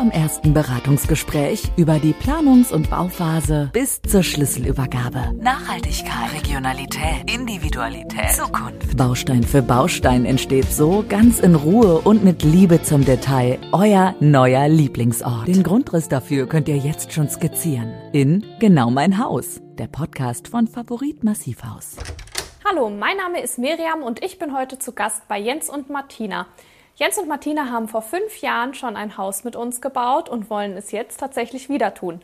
Vom ersten Beratungsgespräch über die Planungs- und Bauphase bis zur Schlüsselübergabe. Nachhaltigkeit, Regionalität, Individualität, Zukunft. Baustein für Baustein entsteht so ganz in Ruhe und mit Liebe zum Detail euer neuer Lieblingsort. Den Grundriss dafür könnt ihr jetzt schon skizzieren. In Genau mein Haus, der Podcast von Favorit Massivhaus. Hallo, mein Name ist Miriam und ich bin heute zu Gast bei Jens und Martina. Jens und Martina haben vor fünf Jahren schon ein Haus mit uns gebaut und wollen es jetzt tatsächlich wieder tun.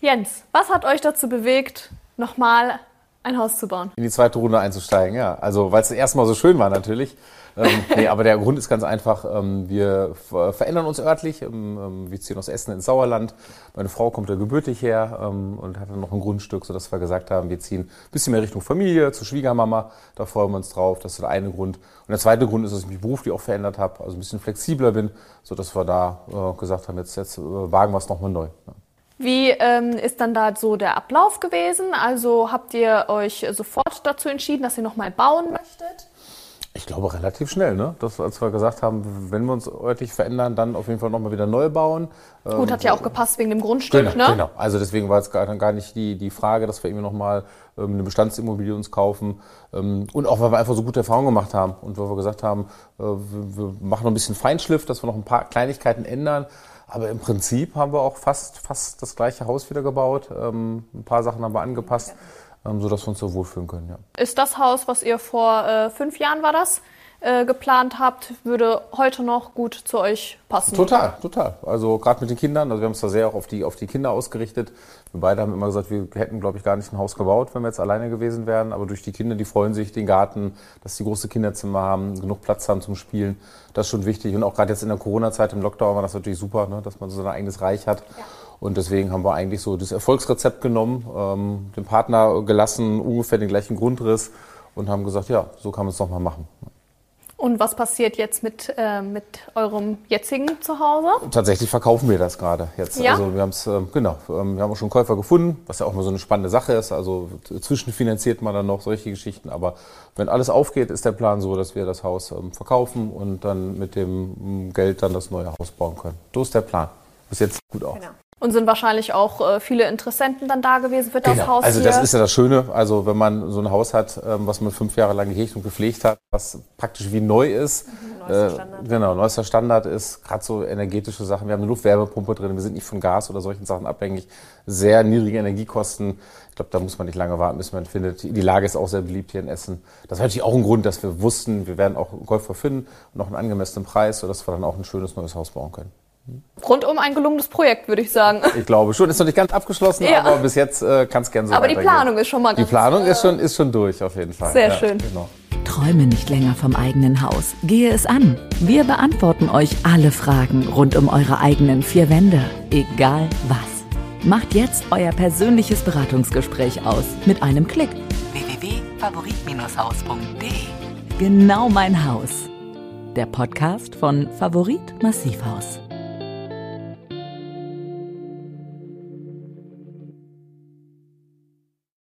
Jens, was hat euch dazu bewegt, nochmal ein Haus zu bauen? In die zweite Runde einzusteigen, ja. Also, weil es das erste Mal so schön war natürlich. ähm, nee, aber der Grund ist ganz einfach, ähm, wir verändern uns örtlich. Ähm, ähm, wir ziehen aus Essen ins Sauerland. Meine Frau kommt da gebürtig her ähm, und hat dann noch ein Grundstück, sodass wir gesagt haben, wir ziehen ein bisschen mehr Richtung Familie, zur Schwiegermama. Da freuen wir uns drauf. Das ist der eine Grund. Und der zweite Grund ist, dass ich mich beruflich auch verändert habe, also ein bisschen flexibler bin, sodass wir da äh, gesagt haben, jetzt, jetzt äh, wagen wir es nochmal neu. Wie ähm, ist dann da so der Ablauf gewesen? Also habt ihr euch sofort dazu entschieden, dass ihr nochmal bauen möchtet? Ich glaube relativ schnell, ne? Das, als wir gesagt haben, wenn wir uns örtlich verändern, dann auf jeden Fall nochmal wieder neu bauen. Gut, hat ja auch gepasst wegen dem Grundstück, genau, ne? Genau, also deswegen war es gar, gar nicht die, die Frage, dass wir irgendwie nochmal ähm, eine Bestandsimmobilie uns kaufen. Ähm, und auch, weil wir einfach so gute Erfahrungen gemacht haben und weil wir gesagt haben, äh, wir, wir machen noch ein bisschen Feinschliff, dass wir noch ein paar Kleinigkeiten ändern. Aber im Prinzip haben wir auch fast, fast das gleiche Haus wieder gebaut. Ähm, ein paar Sachen haben wir angepasst. Okay ähm, sodass wir uns so wohlfühlen können. Ja. Ist das Haus, was ihr vor äh, fünf Jahren war das, äh, geplant habt, würde heute noch gut zu euch passen? Total, total. Also gerade mit den Kindern, also wir haben es da sehr auch auf die, auf die Kinder ausgerichtet. Wir beide haben immer gesagt, wir hätten, glaube ich, gar nicht ein Haus gebaut, wenn wir jetzt alleine gewesen wären. Aber durch die Kinder, die freuen sich, den Garten, dass sie große Kinderzimmer haben, genug Platz haben zum Spielen. Das ist schon wichtig. Und auch gerade jetzt in der Corona-Zeit im Lockdown war das natürlich super, ne, dass man so sein eigenes Reich hat. Ja. Und deswegen haben wir eigentlich so das Erfolgsrezept genommen, ähm, den Partner gelassen, ungefähr den gleichen Grundriss und haben gesagt, ja, so kann man es doch mal machen. Und was passiert jetzt mit, äh, mit eurem jetzigen Zuhause? Tatsächlich verkaufen wir das gerade jetzt. Ja? Also wir haben es, äh, genau, ähm, wir haben auch schon Käufer gefunden, was ja auch mal so eine spannende Sache ist. Also zwischenfinanziert man dann noch solche Geschichten. Aber wenn alles aufgeht, ist der Plan so, dass wir das Haus ähm, verkaufen und dann mit dem Geld dann das neue Haus bauen können. So ist der Plan. Bis jetzt gut aus. Genau. Und sind wahrscheinlich auch äh, viele Interessenten dann da gewesen für das genau. Haus. Also hier. das ist ja das Schöne. Also wenn man so ein Haus hat, ähm, was man fünf Jahre lang gehegt und gepflegt hat, was praktisch wie neu ist. Mhm, neuester äh, Standard. Genau, neuester Standard ist gerade so energetische Sachen. Wir haben eine Luftwärmepumpe drin, wir sind nicht von Gas oder solchen Sachen abhängig. Sehr niedrige Energiekosten. Ich glaube, da muss man nicht lange warten, bis man findet. Die Lage ist auch sehr beliebt hier in Essen. Das war natürlich auch ein Grund, dass wir wussten, wir werden auch Käufer finden und auch einen angemessenen Preis, sodass wir dann auch ein schönes neues Haus bauen können. Rundum ein gelungenes Projekt, würde ich sagen. Ich glaube schon. Ist noch nicht ganz abgeschlossen, ja. aber bis jetzt äh, kann es gerne so Aber die Planung ist schon mal ganz Die Planung ist schon, ist schon durch, auf jeden Fall. Sehr ja, schön. Genau. Träume nicht länger vom eigenen Haus. Gehe es an. Wir beantworten euch alle Fragen rund um eure eigenen vier Wände. Egal was. Macht jetzt euer persönliches Beratungsgespräch aus mit einem Klick. www.favorit-haus.de Genau mein Haus. Der Podcast von Favorit Massivhaus.